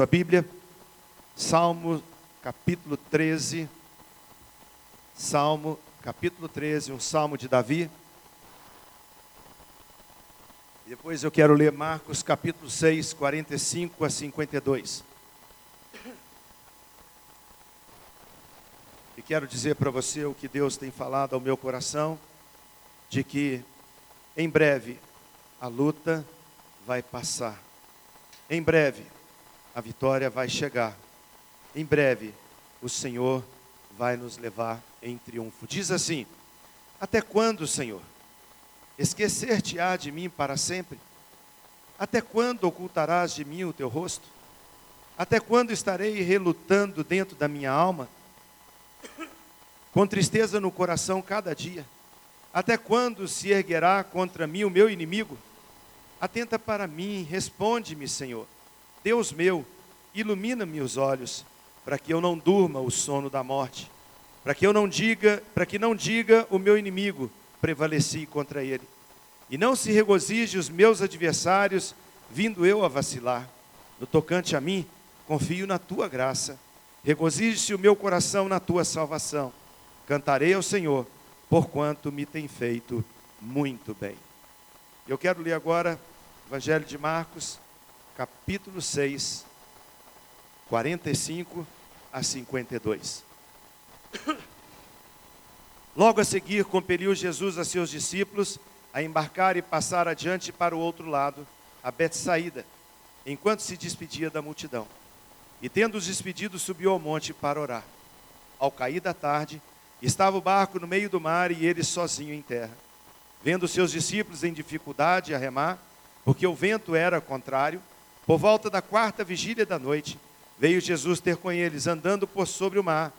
sua Bíblia, Salmo capítulo 13. Salmo capítulo 13, um salmo de Davi. Depois eu quero ler Marcos capítulo 6, 45 a 52. E quero dizer para você o que Deus tem falado ao meu coração, de que em breve a luta vai passar. Em breve a vitória vai chegar. Em breve, o Senhor vai nos levar em triunfo. Diz assim: Até quando, Senhor? Esquecer-te-á de mim para sempre? Até quando ocultarás de mim o teu rosto? Até quando estarei relutando dentro da minha alma? Com tristeza no coração cada dia? Até quando se erguerá contra mim o meu inimigo? Atenta para mim, responde-me, Senhor. Deus meu, ilumina-me os olhos, para que eu não durma o sono da morte, para que eu não diga, para que não diga o meu inimigo, prevaleci contra ele. E não se regozije os meus adversários, vindo eu a vacilar. No tocante a mim, confio na tua graça. Regozije-se o meu coração na tua salvação. Cantarei ao Senhor, porquanto me tem feito muito bem. Eu quero ler agora Evangelho de Marcos, capítulo 6, 45 a 52. Logo a seguir, compeliu Jesus a seus discípulos a embarcar e passar adiante para o outro lado, a Betsaída, enquanto se despedia da multidão. E tendo-os despedido, subiu ao monte para orar. Ao cair da tarde, estava o barco no meio do mar e ele sozinho em terra. Vendo seus discípulos em dificuldade a remar, porque o vento era contrário, por volta da quarta vigília da noite, veio Jesus ter com eles, andando por sobre o mar,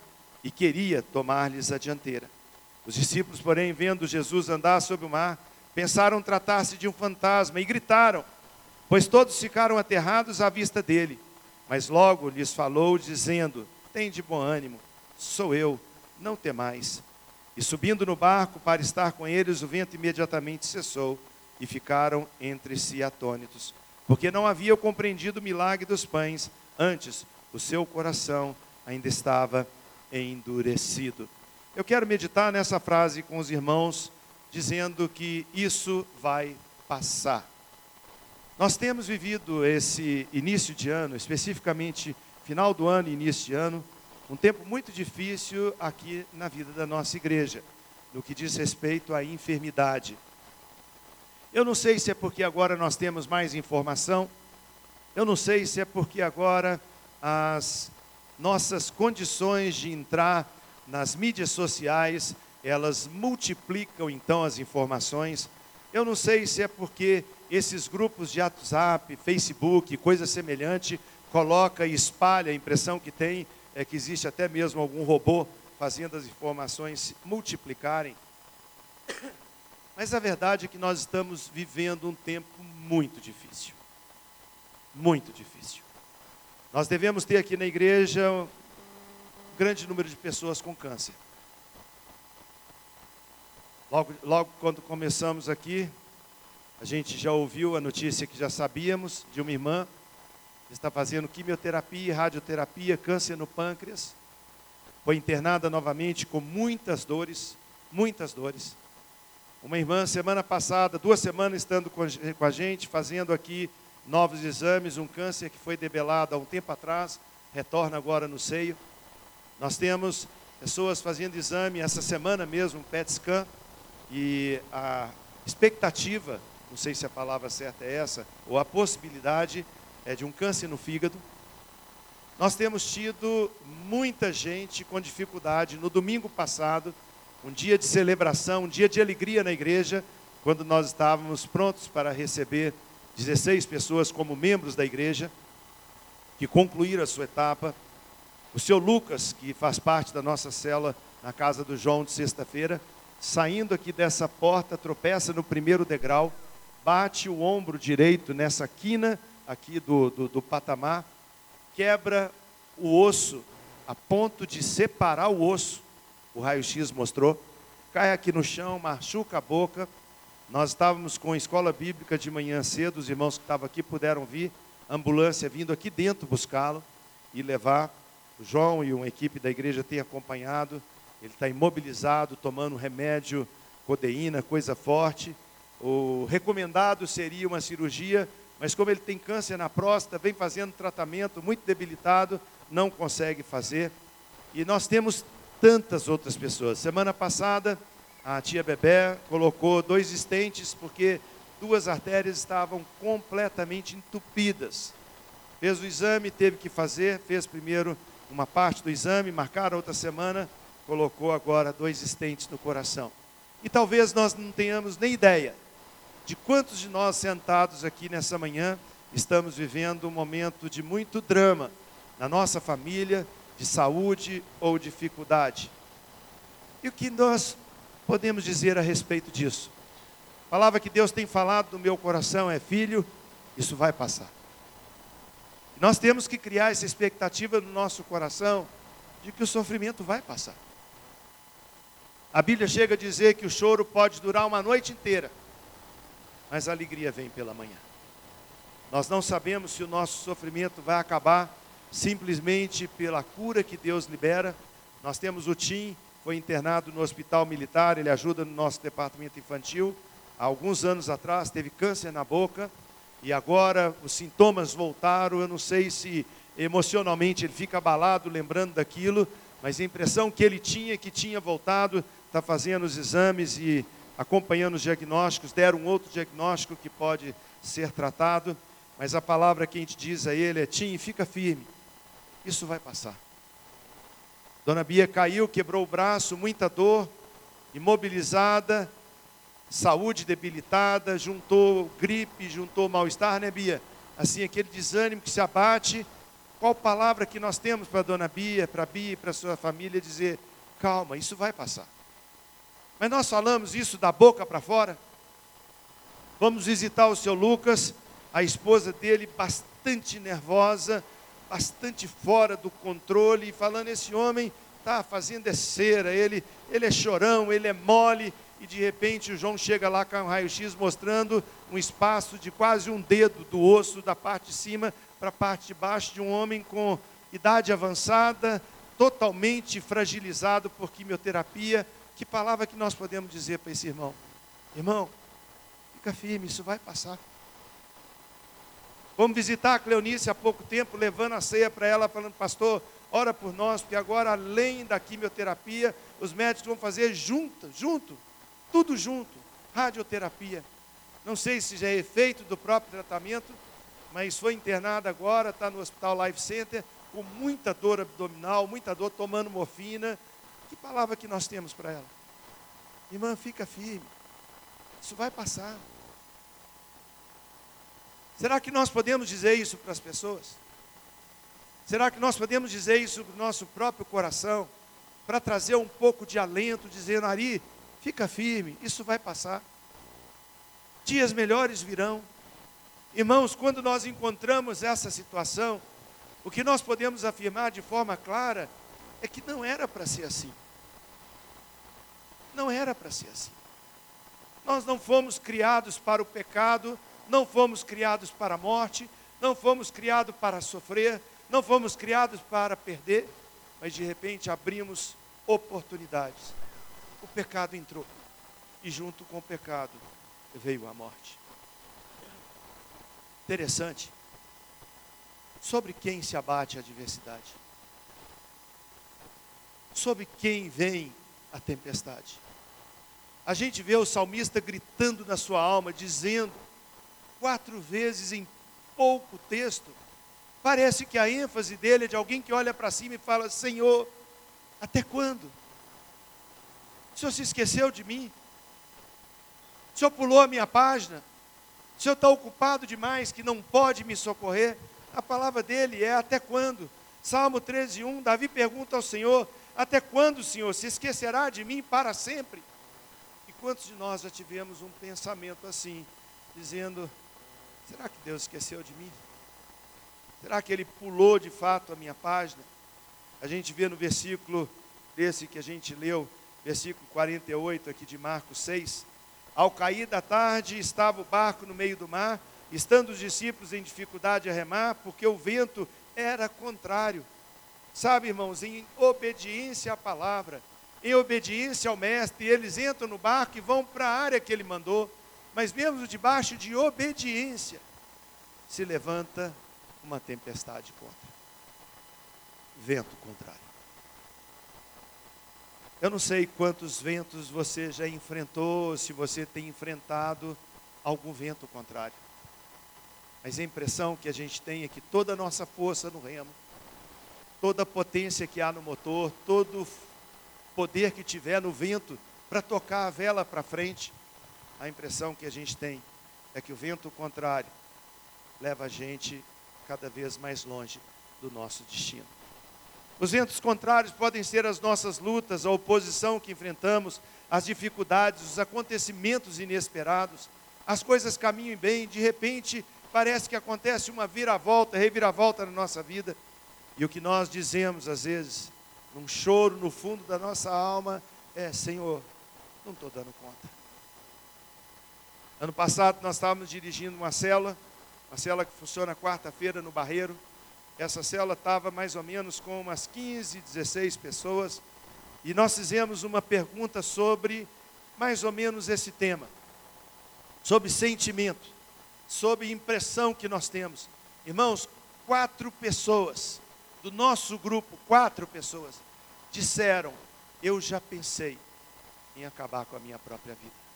e queria tomar-lhes a dianteira. Os discípulos, porém, vendo Jesus andar sobre o mar, pensaram tratar-se de um fantasma e gritaram, pois todos ficaram aterrados à vista dele. Mas logo lhes falou, dizendo: Tem de bom ânimo, sou eu, não temais. E subindo no barco para estar com eles, o vento imediatamente cessou e ficaram entre si atônitos, porque não haviam compreendido o milagre dos pães, antes o seu coração ainda estava endurecido. Eu quero meditar nessa frase com os irmãos, dizendo que isso vai passar. Nós temos vivido esse início de ano, especificamente final do ano e início de ano, um tempo muito difícil aqui na vida da nossa igreja, no que diz respeito à enfermidade. Eu não sei se é porque agora nós temos mais informação, eu não sei se é porque agora as nossas condições de entrar nas mídias sociais, elas multiplicam então as informações. Eu não sei se é porque esses grupos de WhatsApp, Facebook, coisa semelhante, coloca e espalha a impressão que tem é que existe até mesmo algum robô fazendo as informações multiplicarem. Mas a verdade é que nós estamos vivendo um tempo muito difícil. Muito difícil. Nós devemos ter aqui na igreja um grande número de pessoas com câncer. Logo, logo quando começamos aqui, a gente já ouviu a notícia que já sabíamos de uma irmã que está fazendo quimioterapia, radioterapia, câncer no pâncreas. Foi internada novamente com muitas dores, muitas dores. Uma irmã, semana passada, duas semanas estando com a gente, fazendo aqui novos exames, um câncer que foi debelado há um tempo atrás, retorna agora no seio. Nós temos pessoas fazendo exame essa semana mesmo, um PET scan, e a expectativa, não sei se a palavra certa é essa, ou a possibilidade é de um câncer no fígado. Nós temos tido muita gente com dificuldade. No domingo passado, um dia de celebração, um dia de alegria na igreja, quando nós estávamos prontos para receber 16 pessoas como membros da igreja, que concluíram a sua etapa. O seu Lucas, que faz parte da nossa cela na casa do João de sexta-feira, saindo aqui dessa porta, tropeça no primeiro degrau, bate o ombro direito nessa quina aqui do, do, do patamar, quebra o osso a ponto de separar o osso. O raio-x mostrou. Cai aqui no chão, machuca a boca, nós estávamos com a escola bíblica de manhã cedo, os irmãos que estavam aqui puderam vir. ambulância vindo aqui dentro buscá-lo e levar. O João e uma equipe da igreja têm acompanhado. Ele está imobilizado, tomando remédio, codeína, coisa forte. O recomendado seria uma cirurgia, mas como ele tem câncer na próstata, vem fazendo tratamento muito debilitado, não consegue fazer. E nós temos tantas outras pessoas. Semana passada, a tia Bebé colocou dois estentes porque duas artérias estavam completamente entupidas. Fez o exame, teve que fazer, fez primeiro uma parte do exame, marcaram outra semana, colocou agora dois estentes no coração. E talvez nós não tenhamos nem ideia de quantos de nós sentados aqui nessa manhã estamos vivendo um momento de muito drama na nossa família, de saúde ou dificuldade. E o que nós podemos dizer a respeito disso? A palavra que Deus tem falado no meu coração é: filho, isso vai passar. Nós temos que criar essa expectativa no nosso coração de que o sofrimento vai passar. A Bíblia chega a dizer que o choro pode durar uma noite inteira, mas a alegria vem pela manhã. Nós não sabemos se o nosso sofrimento vai acabar simplesmente pela cura que Deus libera. Nós temos o Tim, foi internado no hospital militar, ele ajuda no nosso departamento infantil. Há alguns anos atrás teve câncer na boca e agora os sintomas voltaram. Eu não sei se emocionalmente ele fica abalado lembrando daquilo, mas a impressão que ele tinha que tinha voltado, está fazendo os exames e acompanhando os diagnósticos, deram um outro diagnóstico que pode ser tratado, mas a palavra que a gente diz a ele é: Tim, fica firme, isso vai passar. Dona Bia caiu, quebrou o braço, muita dor, imobilizada, saúde debilitada, juntou gripe, juntou mal-estar, né, Bia? Assim, aquele desânimo que se abate. Qual palavra que nós temos para Dona Bia, para Bia e para sua família dizer: calma, isso vai passar. Mas nós falamos isso da boca para fora. Vamos visitar o seu Lucas, a esposa dele bastante nervosa, bastante fora do controle, falando: esse homem está fazendo é cera, ele, ele é chorão, ele é mole, e de repente o João chega lá com um raio-x mostrando um espaço de quase um dedo do osso da parte de cima para a parte de baixo de um homem com idade avançada, totalmente fragilizado por quimioterapia. Que palavra que nós podemos dizer para esse irmão? Irmão, fica firme, isso vai passar. Vamos visitar a Cleonice há pouco tempo, levando a ceia para ela, falando, pastor, ora por nós, porque agora, além da quimioterapia, os médicos vão fazer junto, junto, tudo junto, radioterapia. Não sei se já é efeito do próprio tratamento, mas foi internada agora, está no Hospital Life Center, com muita dor abdominal, muita dor, tomando morfina. Que palavra que nós temos para ela? Irmã, fica firme. Isso vai passar. Será que nós podemos dizer isso para as pessoas? Será que nós podemos dizer isso para o nosso próprio coração? Para trazer um pouco de alento, dizendo, Ari, fica firme, isso vai passar. Dias melhores virão. Irmãos, quando nós encontramos essa situação, o que nós podemos afirmar de forma clara é que não era para ser assim. Não era para ser assim. Nós não fomos criados para o pecado, não fomos criados para a morte, não fomos criados para sofrer, não fomos criados para perder, mas de repente abrimos oportunidades. O pecado entrou, e junto com o pecado veio a morte. Interessante. Sobre quem se abate a adversidade? Sobre quem vem a tempestade? A gente vê o salmista gritando na sua alma, dizendo: quatro vezes em pouco texto. Parece que a ênfase dele é de alguém que olha para cima e fala: Senhor, até quando? O Senhor se esqueceu de mim? O Senhor pulou a minha página? O Senhor está ocupado demais que não pode me socorrer? A palavra dele é: até quando? Salmo 13, 1, Davi pergunta ao Senhor: Até quando, Senhor, se esquecerá de mim para sempre? E quantos de nós já tivemos um pensamento assim, dizendo: Será que Deus esqueceu de mim? Será que Ele pulou de fato a minha página? A gente vê no versículo desse que a gente leu, versículo 48 aqui de Marcos 6. Ao cair da tarde estava o barco no meio do mar, estando os discípulos em dificuldade a remar, porque o vento era contrário. Sabe, irmãos, em obediência à palavra, em obediência ao mestre, eles entram no barco e vão para a área que ele mandou, mas mesmo debaixo de obediência, se levanta uma tempestade contra. Vento contrário. Eu não sei quantos ventos você já enfrentou, se você tem enfrentado algum vento contrário. Mas a impressão que a gente tem é que toda a nossa força no remo, toda a potência que há no motor, todo o poder que tiver no vento para tocar a vela para frente, a impressão que a gente tem é que o vento contrário leva a gente cada vez mais longe do nosso destino. Os ventos contrários podem ser as nossas lutas, a oposição que enfrentamos, as dificuldades, os acontecimentos inesperados. As coisas caminham bem, de repente parece que acontece uma viravolta, reviravolta na nossa vida. E o que nós dizemos às vezes, num choro no fundo da nossa alma, é: Senhor, não estou dando conta. Ano passado nós estávamos dirigindo uma célula, uma célula que funciona quarta-feira no Barreiro. Essa célula estava mais ou menos com umas 15, 16 pessoas. E nós fizemos uma pergunta sobre mais ou menos esse tema, sobre sentimento, sobre impressão que nós temos. Irmãos, quatro pessoas do nosso grupo, quatro pessoas, disseram: Eu já pensei em acabar com a minha própria vida.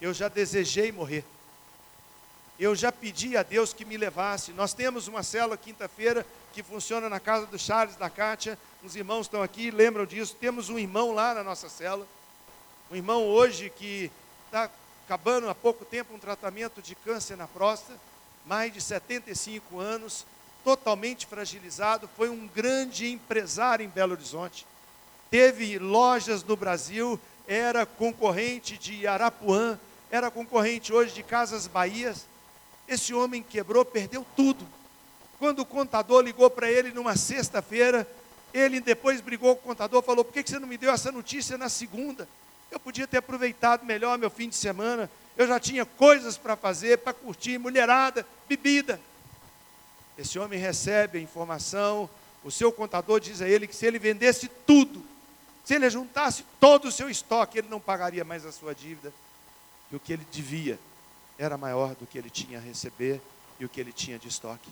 Eu já desejei morrer eu já pedi a Deus que me levasse. Nós temos uma célula quinta-feira que funciona na casa do Charles da Kátia. Os irmãos estão aqui, lembram disso. Temos um irmão lá na nossa célula. Um irmão hoje que está acabando há pouco tempo um tratamento de câncer na próstata, mais de 75 anos, totalmente fragilizado. Foi um grande empresário em Belo Horizonte. Teve lojas no Brasil, era concorrente de Arapuã, era concorrente hoje de Casas Bahias esse homem quebrou, perdeu tudo. Quando o contador ligou para ele numa sexta-feira, ele depois brigou com o contador, falou: Por que você não me deu essa notícia na segunda? Eu podia ter aproveitado melhor meu fim de semana. Eu já tinha coisas para fazer, para curtir, mulherada, bebida. Esse homem recebe a informação, o seu contador diz a ele que se ele vendesse tudo, se ele juntasse todo o seu estoque, ele não pagaria mais a sua dívida. E o que ele devia era maior do que ele tinha a receber e o que ele tinha de estoque.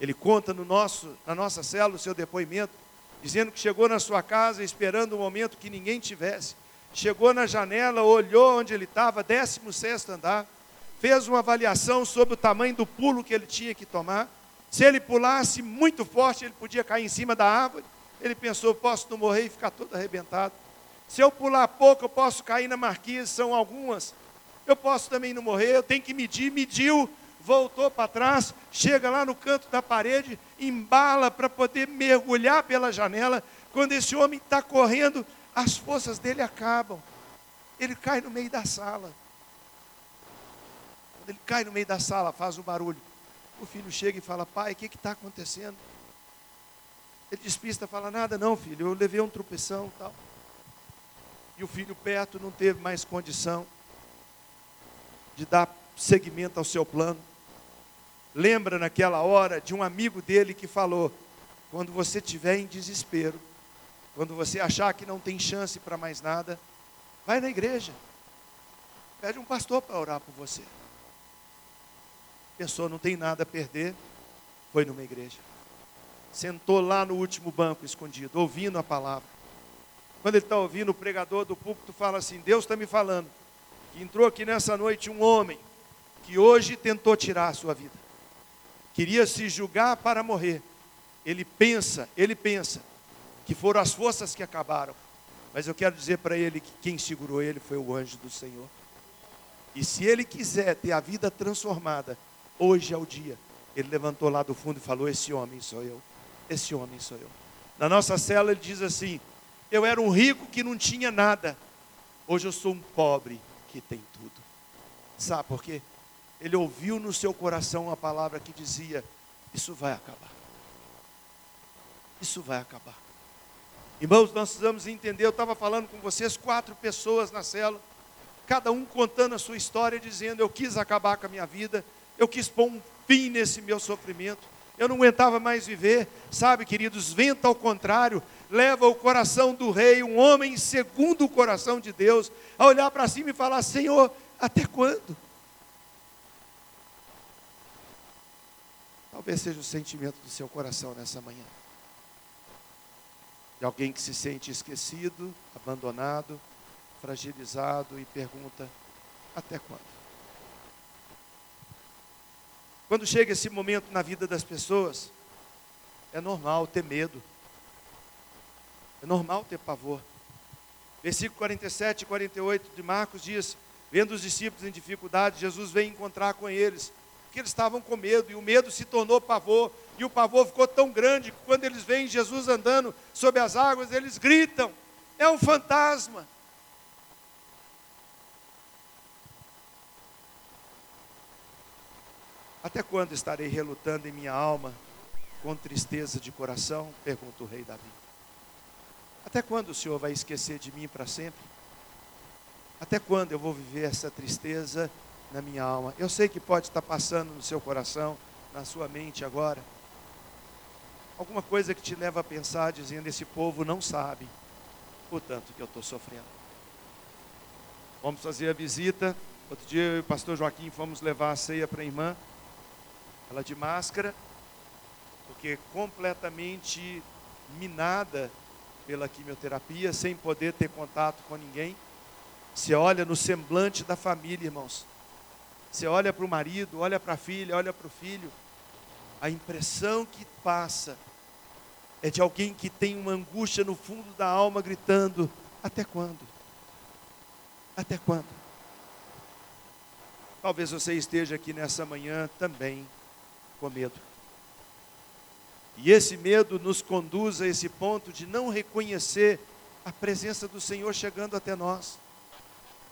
Ele conta no nosso, na nossa célula o seu depoimento, dizendo que chegou na sua casa esperando um momento que ninguém tivesse. Chegou na janela, olhou onde ele estava, 16 andar, fez uma avaliação sobre o tamanho do pulo que ele tinha que tomar. Se ele pulasse muito forte, ele podia cair em cima da árvore. Ele pensou: posso não morrer e ficar todo arrebentado. Se eu pular pouco, eu posso cair na marquise, são algumas eu posso também não morrer, eu tenho que medir, mediu, voltou para trás, chega lá no canto da parede, embala para poder mergulhar pela janela. Quando esse homem está correndo, as forças dele acabam. Ele cai no meio da sala. Quando ele cai no meio da sala, faz um barulho. O filho chega e fala: Pai, o que está acontecendo? Ele despista, fala: Nada, não, filho, eu levei um tropeção tal. E o filho perto não teve mais condição de dar seguimento ao seu plano. Lembra naquela hora de um amigo dele que falou: quando você estiver em desespero, quando você achar que não tem chance para mais nada, vai na igreja. Pede um pastor para orar por você. A pessoa não tem nada a perder, foi numa igreja. Sentou lá no último banco escondido, ouvindo a palavra. Quando ele está ouvindo, o pregador do púlpito fala assim: Deus está me falando que entrou aqui nessa noite um homem que hoje tentou tirar a sua vida. Queria se julgar para morrer. Ele pensa, ele pensa que foram as forças que acabaram. Mas eu quero dizer para ele que quem segurou ele foi o anjo do Senhor. E se ele quiser ter a vida transformada, hoje é o dia. Ele levantou lá do fundo e falou: Esse homem sou eu. Esse homem sou eu. Na nossa cela ele diz assim: Eu era um rico que não tinha nada. Hoje eu sou um pobre que tem tudo. Sabe por quê? Ele ouviu no seu coração a palavra que dizia: Isso vai acabar. Isso vai acabar. Irmãos, nós precisamos entender. Eu estava falando com vocês, quatro pessoas na cela. cada um contando a sua história, dizendo: Eu quis acabar com a minha vida, eu quis pôr um fim nesse meu sofrimento, eu não aguentava mais viver. Sabe, queridos, vento ao contrário, leva o coração do rei, um homem segundo o coração de Deus, a olhar para cima e falar: Senhor, até quando? Talvez seja o sentimento do seu coração nessa manhã. De alguém que se sente esquecido, abandonado, fragilizado e pergunta: até quando? Quando chega esse momento na vida das pessoas, é normal ter medo, é normal ter pavor. Versículo 47 e 48 de Marcos diz: Vendo os discípulos em dificuldade, Jesus vem encontrar com eles, porque eles estavam com medo, e o medo se tornou pavor, e o pavor ficou tão grande que quando eles veem Jesus andando sobre as águas, eles gritam: É um fantasma. Até quando estarei relutando em minha alma com tristeza de coração? Pergunta o rei Davi. Até quando o Senhor vai esquecer de mim para sempre? Até quando eu vou viver essa tristeza na minha alma? Eu sei que pode estar passando no seu coração, na sua mente agora. Alguma coisa que te leva a pensar, dizendo: esse povo não sabe o tanto que eu estou sofrendo. Vamos fazer a visita. Outro dia eu e o pastor Joaquim fomos levar a ceia para a irmã. Ela de máscara, porque completamente minada pela quimioterapia, sem poder ter contato com ninguém. Você olha no semblante da família, irmãos. Você olha para o marido, olha para a filha, olha para o filho. A impressão que passa é de alguém que tem uma angústia no fundo da alma gritando: Até quando? Até quando? Talvez você esteja aqui nessa manhã também com medo. E esse medo nos conduz a esse ponto de não reconhecer a presença do Senhor chegando até nós.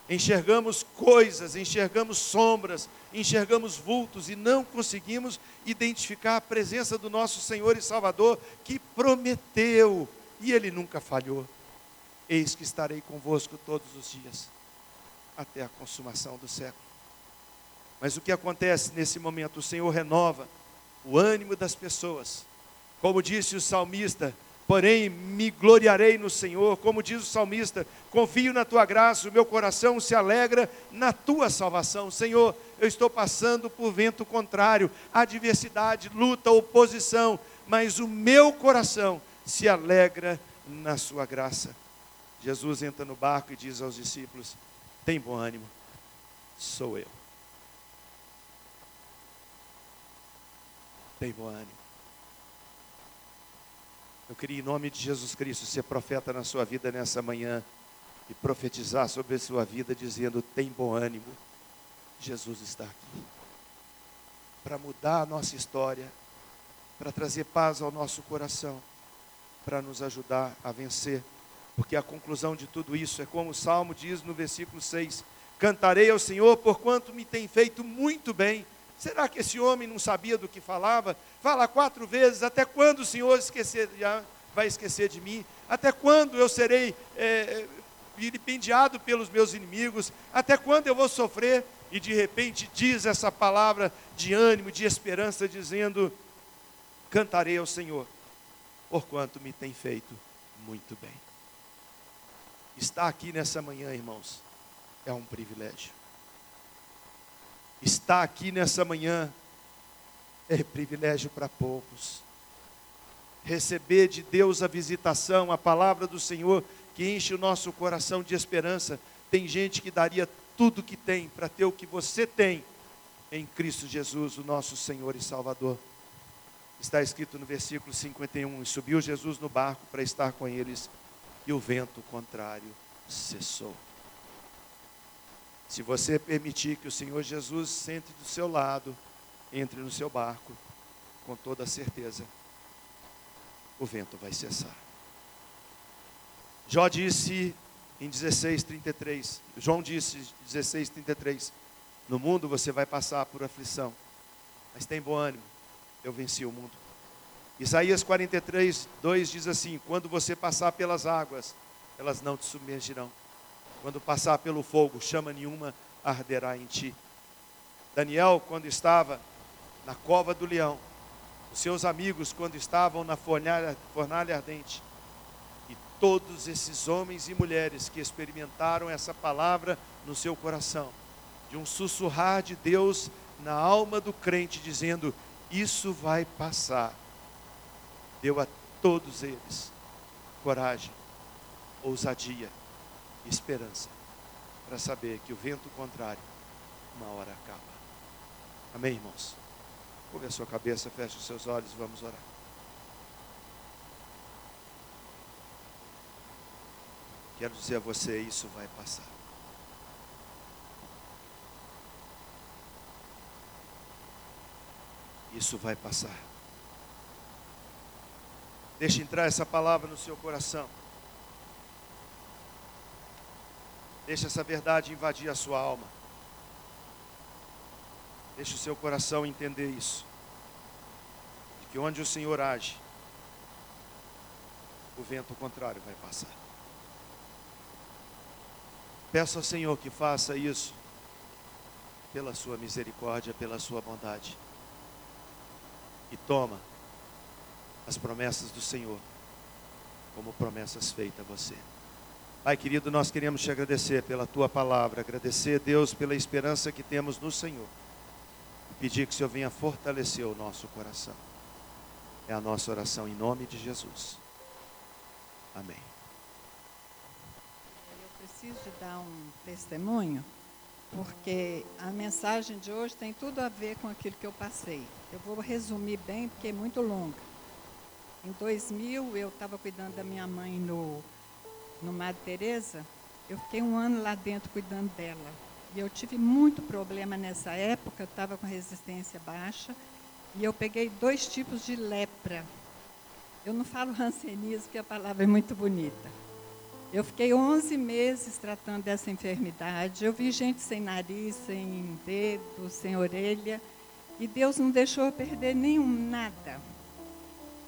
Enxergamos coisas, enxergamos sombras, enxergamos vultos e não conseguimos identificar a presença do nosso Senhor e Salvador que prometeu e ele nunca falhou. Eis que estarei convosco todos os dias, até a consumação do século. Mas o que acontece nesse momento? O Senhor renova o ânimo das pessoas como disse o salmista, porém me gloriarei no Senhor, como diz o salmista, confio na tua graça, o meu coração se alegra na tua salvação. Senhor, eu estou passando por vento contrário, adversidade, luta, oposição, mas o meu coração se alegra na sua graça. Jesus entra no barco e diz aos discípulos: Tem bom ânimo, sou eu. Tem bom ânimo. Eu queria, em nome de Jesus Cristo, ser profeta na sua vida nessa manhã e profetizar sobre a sua vida, dizendo: tem bom ânimo, Jesus está aqui. Para mudar a nossa história, para trazer paz ao nosso coração, para nos ajudar a vencer. Porque a conclusão de tudo isso é como o Salmo diz no versículo 6: Cantarei ao Senhor, porquanto me tem feito muito bem Será que esse homem não sabia do que falava? Fala quatro vezes: até quando o Senhor esquecer, vai esquecer de mim? Até quando eu serei é, vilipendiado pelos meus inimigos? Até quando eu vou sofrer? E de repente diz essa palavra de ânimo, de esperança, dizendo: Cantarei ao Senhor, porquanto me tem feito muito bem. Estar aqui nessa manhã, irmãos, é um privilégio estar aqui nessa manhã é privilégio para poucos. Receber de Deus a visitação, a palavra do Senhor que enche o nosso coração de esperança. Tem gente que daria tudo que tem para ter o que você tem em Cristo Jesus, o nosso Senhor e Salvador. Está escrito no versículo 51: E subiu Jesus no barco para estar com eles, e o vento contrário cessou. Se você permitir que o Senhor Jesus sente do seu lado, entre no seu barco, com toda certeza, o vento vai cessar. Jó disse em 16:33, João disse 16:33, no mundo você vai passar por aflição, mas tem bom ânimo, eu venci o mundo. Isaías 43, 2 diz assim: Quando você passar pelas águas, elas não te submergirão Quando passar pelo fogo, chama nenhuma arderá em ti. Daniel, quando estava na cova do leão, os seus amigos, quando estavam na fornalha, fornalha ardente, e todos esses homens e mulheres que experimentaram essa palavra no seu coração, de um sussurrar de Deus na alma do crente, dizendo: Isso vai passar. Deu a todos eles coragem, ousadia, esperança, para saber que o vento contrário, uma hora acaba. Amém, irmãos? Curve a sua cabeça, feche os seus olhos, vamos orar. Quero dizer a você, isso vai passar. Isso vai passar. Deixe entrar essa palavra no seu coração. Deixe essa verdade invadir a sua alma. Deixe o seu coração entender isso. De que onde o Senhor age, o vento contrário vai passar. Peço ao Senhor que faça isso pela sua misericórdia, pela sua bondade. E toma as promessas do Senhor como promessas feitas a você. Pai querido, nós queremos te agradecer pela tua palavra, agradecer, Deus, pela esperança que temos no Senhor. E pedir que o Senhor venha fortalecer o nosso coração. É a nossa oração em nome de Jesus. Amém. Eu preciso de dar um testemunho, porque a mensagem de hoje tem tudo a ver com aquilo que eu passei. Eu vou resumir bem, porque é muito longa. Em 2000, eu estava cuidando da minha mãe no no Madre Teresa, eu fiquei um ano lá dentro cuidando dela. E eu tive muito problema nessa época, eu estava com resistência baixa, e eu peguei dois tipos de lepra. Eu não falo rancenismo, porque a palavra é muito bonita. Eu fiquei 11 meses tratando dessa enfermidade. Eu vi gente sem nariz, sem dedo, sem orelha. E Deus não deixou eu perder nenhum nada.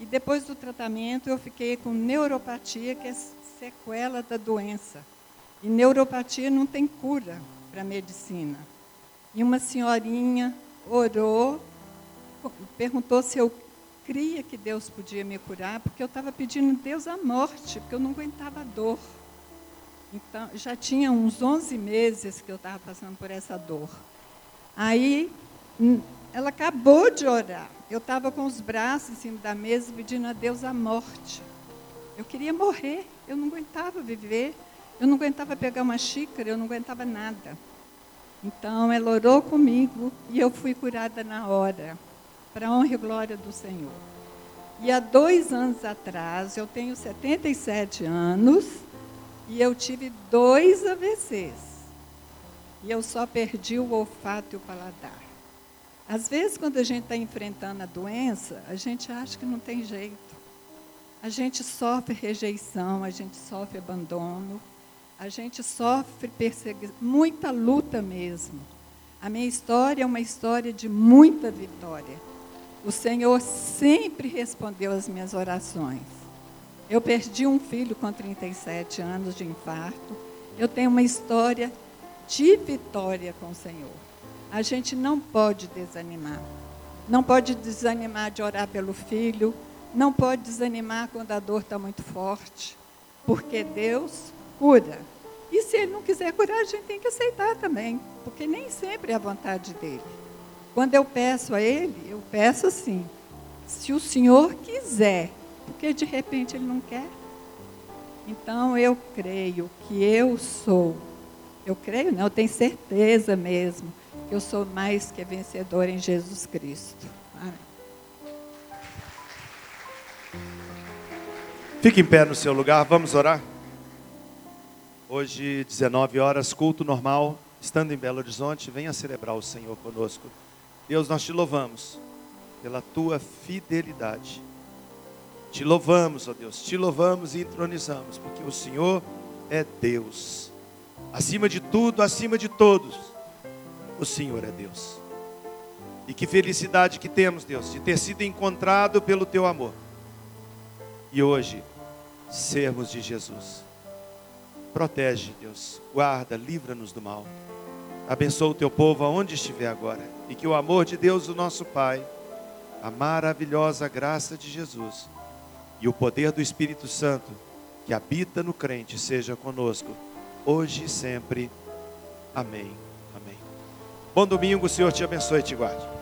E depois do tratamento eu fiquei com neuropatia, que é sequela da doença. E neuropatia não tem cura para a medicina. E uma senhorinha orou, perguntou se eu cria que Deus podia me curar, porque eu estava pedindo a Deus a morte, porque eu não aguentava a dor. Então, já tinha uns 11 meses que eu estava passando por essa dor. Aí, ela acabou de orar. Eu estava com os braços em cima da mesa pedindo a Deus a morte. Eu queria morrer, eu não aguentava viver, eu não aguentava pegar uma xícara, eu não aguentava nada. Então ela orou comigo e eu fui curada na hora, para a honra e glória do Senhor. E há dois anos atrás, eu tenho 77 anos, e eu tive dois AVCs. E eu só perdi o olfato e o paladar. Às vezes, quando a gente está enfrentando a doença, a gente acha que não tem jeito. A gente sofre rejeição, a gente sofre abandono, a gente sofre perseguição, muita luta mesmo. A minha história é uma história de muita vitória. O Senhor sempre respondeu às minhas orações. Eu perdi um filho com 37 anos de infarto. Eu tenho uma história de vitória com o Senhor. A gente não pode desanimar. Não pode desanimar de orar pelo filho, não pode desanimar quando a dor está muito forte, porque Deus cura. E se Ele não quiser curar, a gente tem que aceitar também, porque nem sempre é a vontade dele. Quando eu peço a Ele, eu peço assim: se o Senhor quiser, porque de repente Ele não quer. Então eu creio que eu sou, eu creio, não, eu tenho certeza mesmo, eu sou mais que vencedor em Jesus Cristo. Amém. Fique em pé no seu lugar, vamos orar. Hoje, 19 horas, culto normal, estando em Belo Horizonte, venha celebrar o Senhor conosco. Deus, nós te louvamos pela tua fidelidade. Te louvamos, ó Deus, te louvamos e entronizamos, porque o Senhor é Deus. Acima de tudo, acima de todos, o Senhor é Deus. E que felicidade que temos, Deus, de ter sido encontrado pelo teu amor. E hoje, sermos de Jesus. Protege, Deus. Guarda, livra-nos do mal. Abençoa o teu povo aonde estiver agora. E que o amor de Deus, o nosso Pai, a maravilhosa graça de Jesus e o poder do Espírito Santo que habita no crente seja conosco, hoje e sempre. Amém. Bom domingo, o Senhor te abençoe e te guarde.